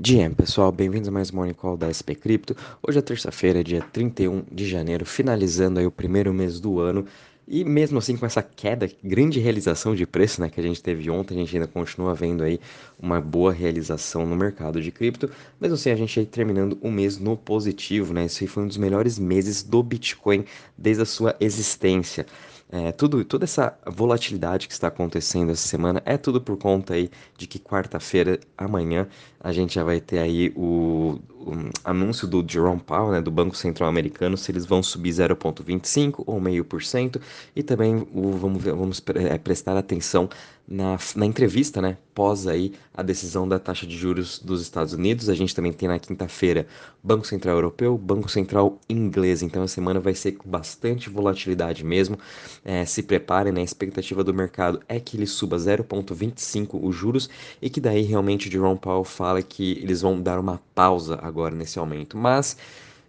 GM, pessoal, bem-vindos a mais um Morning Call da SP Cripto. Hoje é terça-feira, dia 31 de janeiro, finalizando aí o primeiro mês do ano. E mesmo assim, com essa queda, grande realização de preço né, que a gente teve ontem, a gente ainda continua vendo aí uma boa realização no mercado de cripto. Mesmo assim, a gente aí terminando o mês no positivo, né? Esse foi um dos melhores meses do Bitcoin desde a sua existência. É, tudo, toda essa volatilidade que está acontecendo essa semana é tudo por conta aí de que quarta-feira, amanhã, a gente já vai ter aí o, o anúncio do Jerome Powell, né, do Banco Central Americano, se eles vão subir 0,25 ou meio por cento, e também o, vamos, vamos é, prestar atenção na, na entrevista, né, pós aí a decisão da taxa de juros dos Estados Unidos. A gente também tem na quinta-feira Banco Central Europeu, Banco Central Inglês. Então a semana vai ser com bastante volatilidade mesmo. É, se preparem, né? A expectativa do mercado é que ele suba 0,25 os juros e que daí realmente Jerome Powell fala que eles vão dar uma pausa agora nesse aumento. Mas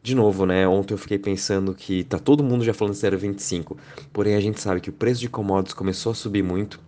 de novo, né? Ontem eu fiquei pensando que tá todo mundo já falando 0,25. Porém, a gente sabe que o preço de commodities começou a subir muito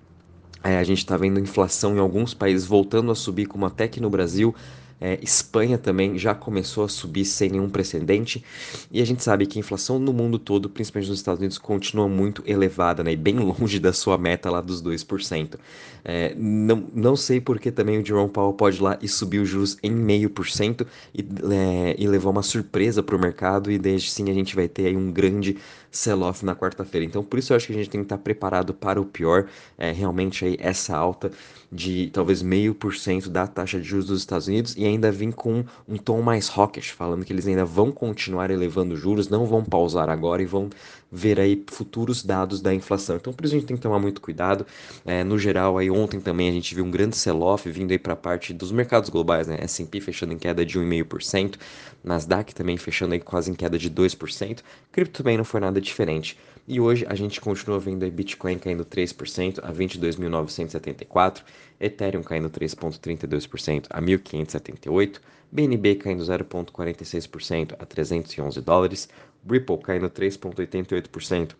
é, a gente está vendo inflação em alguns países voltando a subir, como até aqui no Brasil. É, Espanha também já começou a subir sem nenhum precedente. E a gente sabe que a inflação no mundo todo, principalmente nos Estados Unidos, continua muito elevada, né? E bem longe da sua meta lá dos 2%. É, não, não sei porque também o Jerome Powell pode ir lá e subir os juros em meio por cento e, é, e levar uma surpresa para o mercado. E desde sim a gente vai ter aí um grande sell-off na quarta-feira. Então, por isso eu acho que a gente tem que estar preparado para o pior. É, realmente aí essa alta de talvez meio por cento da taxa de juros dos Estados Unidos e ainda vir com um tom mais hawkish, falando que eles ainda vão continuar elevando juros, não vão pausar agora e vão ver aí futuros dados da inflação. Então, por isso a gente tem que tomar muito cuidado. É, no geral, aí ontem também a gente viu um grande sell-off vindo aí para a parte dos mercados globais, né? S&P fechando em queda de 1,5%, Nasdaq também fechando aí quase em queda de 2%. Cripto também não foi nada diferente. E hoje a gente continua vendo Bitcoin caindo 3% a 22.974, Ethereum caindo 3,32% a 1.578, BNB caindo 0,46% a 311 dólares, Ripple caindo 3,88%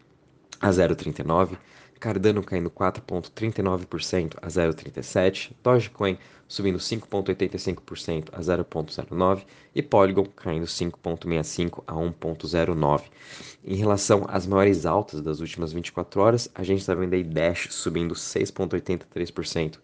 a 0,39%, Cardano caindo 4,39% a 0,37%, Dogecoin subindo 5,85% a 0,09% e Polygon caindo 5,65% a 1,09%. Em relação às maiores altas das últimas 24 horas, a gente está vendo aí Dash subindo 6,83%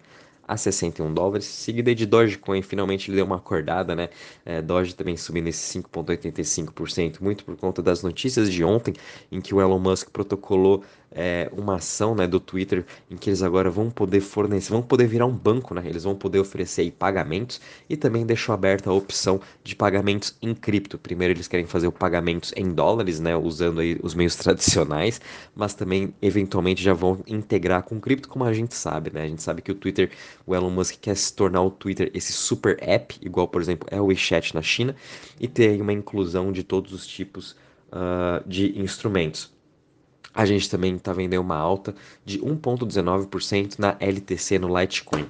a 61 dólares, seguida de Dogecoin, finalmente ele deu uma acordada, né? É, Doge também subindo esse 5,85%, muito por conta das notícias de ontem, em que o Elon Musk protocolou é, uma ação né, do Twitter em que eles agora vão poder fornecer, vão poder virar um banco, né? Eles vão poder oferecer aí, pagamentos e também deixou aberta a opção de pagamentos em cripto. Primeiro eles querem fazer o pagamentos em dólares, né? Usando aí os meios tradicionais, mas também eventualmente já vão integrar com cripto, como a gente sabe, né? A gente sabe que o Twitter, o Elon Musk quer se tornar o Twitter esse super app, igual por exemplo é o WeChat na China, e ter aí uma inclusão de todos os tipos uh, de instrumentos. A gente também está vendo uma alta de 1,19% na LTC no Litecoin.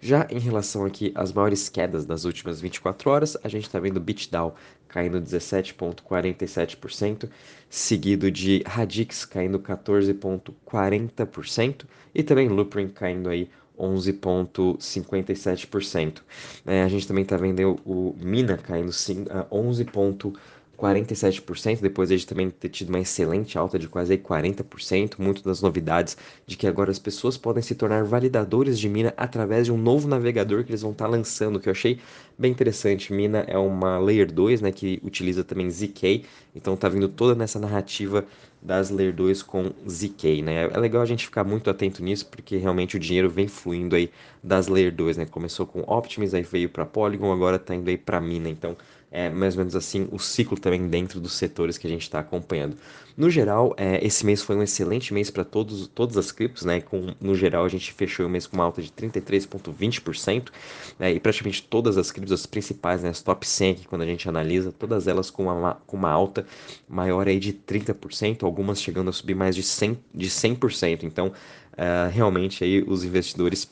Já em relação aqui às maiores quedas das últimas 24 horas, a gente está vendo BitDAO caindo 17,47%, seguido de Radix caindo 14,40% e também Loopring caindo aí 11,57%. É, a gente também está vendo o Mina caindo 11,57%. 47%, depois de também ter tido uma excelente alta de quase 40%, muito das novidades de que agora as pessoas podem se tornar validadores de Mina através de um novo navegador que eles vão estar tá lançando, que eu achei bem interessante. Mina é uma Layer 2, né, que utiliza também ZK, então tá vindo toda nessa narrativa das Layer 2 com ZK, né? É legal a gente ficar muito atento nisso, porque realmente o dinheiro vem fluindo aí das Layer 2, né? Começou com Optimus, aí veio para Polygon, agora tá indo aí para Mina, então é mais ou menos assim o ciclo também dentro dos setores que a gente está acompanhando. No geral, é, esse mês foi um excelente mês para todos todas as criptos, né? Com, no geral, a gente fechou o mês com uma alta de 33,20%, né? e praticamente todas as criptos, as principais, né? As top 100 aqui, quando a gente analisa, todas elas com uma, com uma alta maior aí de 30%, algumas chegando a subir mais de 100%. De 100%. Então, uh, realmente aí os investidores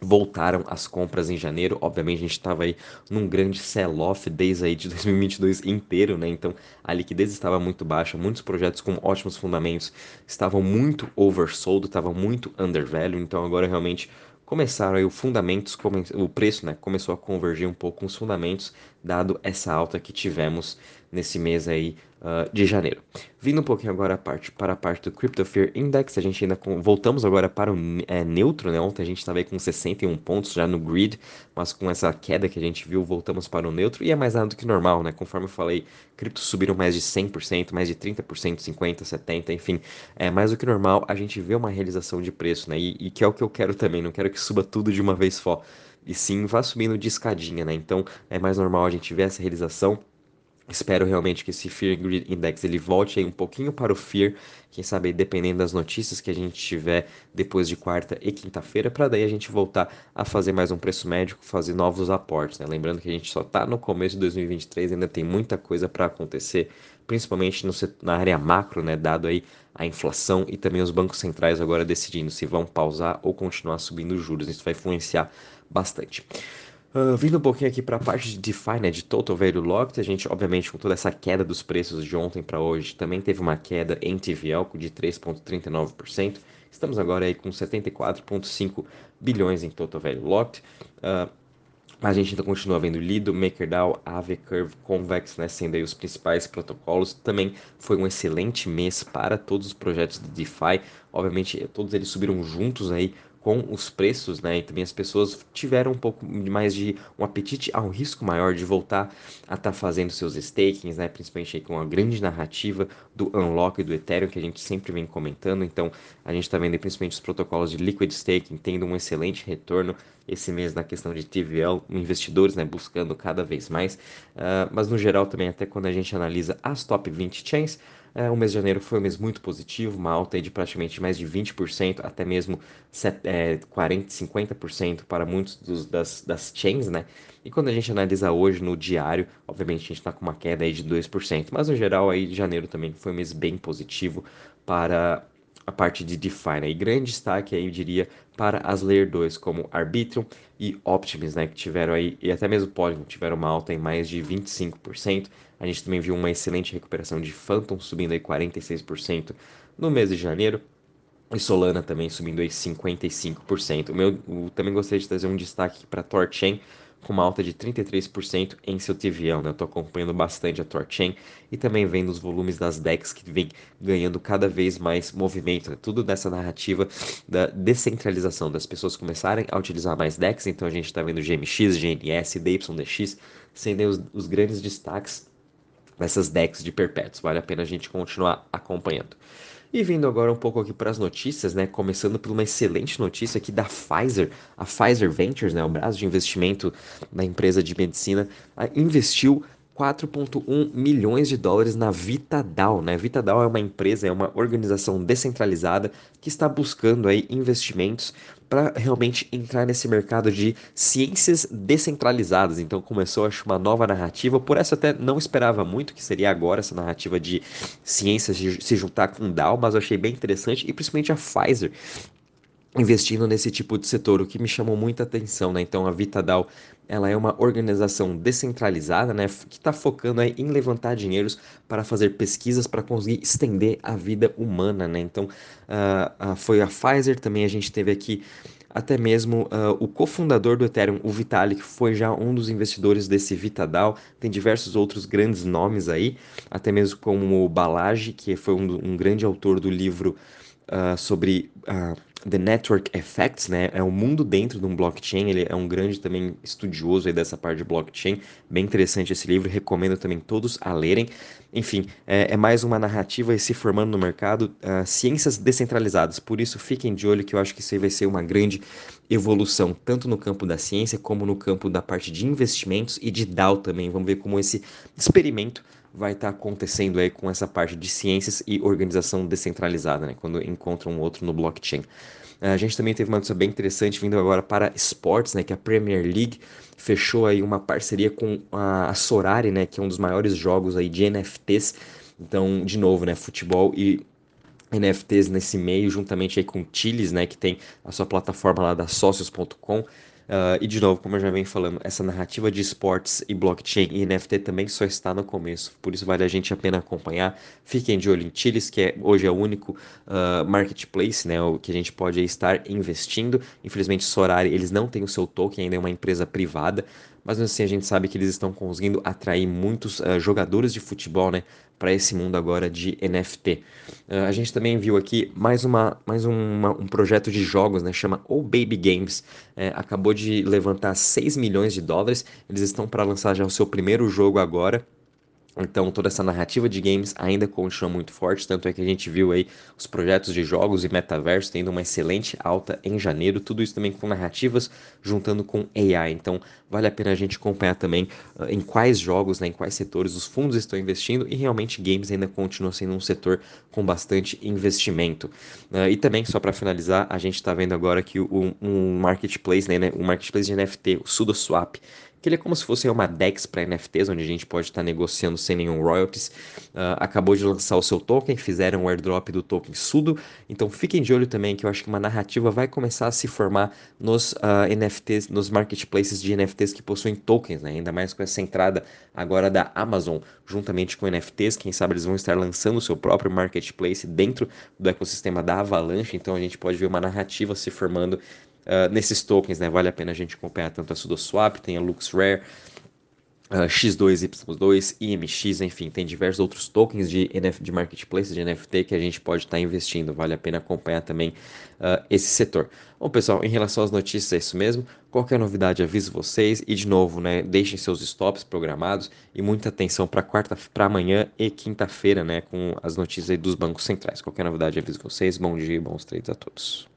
voltaram as compras em janeiro. Obviamente a gente estava aí num grande sell-off desde aí de 2022 inteiro, né? Então a liquidez estava muito baixa, muitos projetos com ótimos fundamentos estavam muito oversold, estavam muito undervalue. Então agora realmente começaram aí os fundamentos, o preço né, começou a convergir um pouco com os fundamentos, dado essa alta que tivemos nesse mês aí uh, de janeiro. Vindo um pouquinho agora a parte, para a parte do Crypto Fear Index, a gente ainda com, voltamos agora para o é, neutro, né? Ontem a gente estava aí com 61 pontos já no grid, mas com essa queda que a gente viu, voltamos para o neutro e é mais nada do que normal, né? Conforme eu falei, criptos subiram mais de 100%, mais de 30%, 50%, 70%, enfim, é mais do que normal a gente vê uma realização de preço, né? E, e que é o que eu quero também, não quero que suba tudo de uma vez só e sim vá subindo de escadinha, né? Então é mais normal a gente ver essa realização Espero realmente que esse Fear Grid Index ele volte aí um pouquinho para o Fear, quem sabe dependendo das notícias que a gente tiver depois de quarta e quinta-feira, para daí a gente voltar a fazer mais um preço médico, fazer novos aportes. Né? Lembrando que a gente só está no começo de 2023, ainda tem muita coisa para acontecer, principalmente no, na área macro, né? dado aí a inflação e também os bancos centrais agora decidindo se vão pausar ou continuar subindo os juros. Isso vai influenciar bastante. Uh, vindo um pouquinho aqui para a parte de DeFi, né, de Total Value Locked, a gente, obviamente, com toda essa queda dos preços de ontem para hoje, também teve uma queda em TVL de 3,39%. Estamos agora aí com 74,5 bilhões em Total Value Locked. Uh, a gente ainda continua vendo Lido, MakerDAO, Aavecurve, Convex, né, sendo aí os principais protocolos. Também foi um excelente mês para todos os projetos de DeFi. Obviamente, todos eles subiram juntos aí com os preços, né? E também as pessoas tiveram um pouco mais de um apetite a um risco maior de voltar a estar tá fazendo seus stakings, né? Principalmente aí com a grande narrativa do Unlock e do Ethereum que a gente sempre vem comentando. Então, a gente está vendo principalmente os protocolos de Liquid Staking tendo um excelente retorno esse mês na questão de TVL, investidores, né? Buscando cada vez mais. Uh, mas no geral também, até quando a gente analisa as top 20 chains, é, o mês de janeiro foi um mês muito positivo, uma alta de praticamente mais de 20%, até mesmo é, 40%, 50% para muitos dos, das, das chains, né? E quando a gente analisa hoje no diário, obviamente a gente está com uma queda aí de 2%, mas no geral aí janeiro também foi um mês bem positivo para a parte de DeFi, né? E grande destaque aí, eu diria, para as Layer 2, como Arbitrum e Optimus, né? Que tiveram aí, e até mesmo Polygon, tiveram uma alta em mais de 25%. A gente também viu uma excelente recuperação de Phantom, subindo aí 46% no mês de janeiro. E Solana também subindo aí 55%. O meu, eu também gostaria de trazer um destaque para Torchain, com uma alta de 33% em seu TVL. Né? Eu estou acompanhando bastante a Torchain e também vendo os volumes das DEX que vem ganhando cada vez mais movimento. Né? Tudo nessa narrativa da descentralização, das pessoas começarem a utilizar mais DEX. Então a gente está vendo GMX, GNS, DYDX sendo os, os grandes destaques nessas DEX de perpétuos. Vale a pena a gente continuar acompanhando. E vindo agora um pouco aqui para as notícias, né? Começando por uma excelente notícia aqui da Pfizer. A Pfizer Ventures, né, o braço de investimento da empresa de medicina, investiu 4,1 milhões de dólares na VitaDAO. Né? VitaDAO é uma empresa, é uma organização descentralizada que está buscando aí investimentos para realmente entrar nesse mercado de ciências descentralizadas. Então começou acho uma nova narrativa, por essa até não esperava muito que seria agora essa narrativa de ciências se juntar com DAO, mas eu achei bem interessante e principalmente a Pfizer investindo nesse tipo de setor, o que me chamou muita atenção, né? Então a VitaDAO, ela é uma organização descentralizada, né, que está focando aí em levantar dinheiros para fazer pesquisas para conseguir estender a vida humana, né? Então uh, uh, foi a Pfizer, também a gente teve aqui até mesmo uh, o cofundador do Ethereum, o Vitalik, foi já um dos investidores desse VitaDAO. Tem diversos outros grandes nomes aí, até mesmo como o Balaji, que foi um, um grande autor do livro uh, sobre uh, The Network Effects, né? É o um mundo dentro de um blockchain. Ele é um grande também estudioso aí dessa parte de blockchain. Bem interessante esse livro. Recomendo também todos a lerem. Enfim, é, é mais uma narrativa se formando no mercado, uh, ciências descentralizadas. Por isso, fiquem de olho que eu acho que isso aí vai ser uma grande evolução, tanto no campo da ciência como no campo da parte de investimentos e de DAO também. Vamos ver como esse experimento vai estar tá acontecendo aí com essa parte de ciências e organização descentralizada, né? Quando encontra um outro no blockchain. A gente também teve uma notícia bem interessante vindo agora para esportes, né? Que a Premier League fechou aí uma parceria com a Sorari, né? Que é um dos maiores jogos aí de NFTs. Então, de novo, né? Futebol e NFTs nesse meio, juntamente aí com o Chiles, né? Que tem a sua plataforma lá da Socios.com. Uh, e de novo, como eu já venho falando, essa narrativa de esportes e blockchain e NFT também só está no começo, por isso vale a gente a pena acompanhar. Fiquem de olho em Chiles, que é, hoje é o único uh, marketplace né, o que a gente pode estar investindo. Infelizmente, Sorari, eles não têm o seu token, ainda é uma empresa privada, mas assim a gente sabe que eles estão conseguindo atrair muitos uh, jogadores de futebol, né, para esse mundo agora de NFT. Uh, a gente também viu aqui mais, uma, mais uma, um projeto de jogos, né, chama O Baby Games, é, acabou de levantar 6 milhões de dólares, eles estão para lançar já o seu primeiro jogo agora, então toda essa narrativa de games ainda continua muito forte, tanto é que a gente viu aí os projetos de jogos e metaverso tendo uma excelente alta em janeiro, tudo isso também com narrativas juntando com AI. Então vale a pena a gente acompanhar também uh, em quais jogos, né, em quais setores os fundos estão investindo e realmente games ainda continua sendo um setor com bastante investimento. Uh, e também só para finalizar, a gente está vendo agora que o, um marketplace, né, um marketplace de NFT, o SudoSwap, que ele é como se fosse uma DEX para NFTs, onde a gente pode estar negociando sem nenhum royalties. Uh, acabou de lançar o seu token, fizeram o airdrop do token Sudo, então fiquem de olho também que eu acho que uma narrativa vai começar a se formar nos uh, ah, NFTs, nos marketplaces de NFTs que possuem tokens, né? ainda mais com essa entrada agora da Amazon, juntamente com NFTs, quem sabe eles vão estar lançando o seu próprio marketplace dentro do ecossistema da Avalanche, então a gente pode ver uma narrativa se formando uh, nesses tokens, né? Vale a pena a gente acompanhar tanto a SudoSwap, tem a LuxRare, Uh, X2, Y2, IMX, enfim, tem diversos outros tokens de, NF, de marketplace, de NFT que a gente pode estar tá investindo. Vale a pena acompanhar também uh, esse setor. Bom, pessoal, em relação às notícias, é isso mesmo. Qualquer novidade, aviso vocês. E, de novo, né, deixem seus stops programados e muita atenção para quarta, para amanhã e quinta-feira, né, com as notícias dos bancos centrais. Qualquer novidade, aviso vocês. Bom dia e bons trades a todos.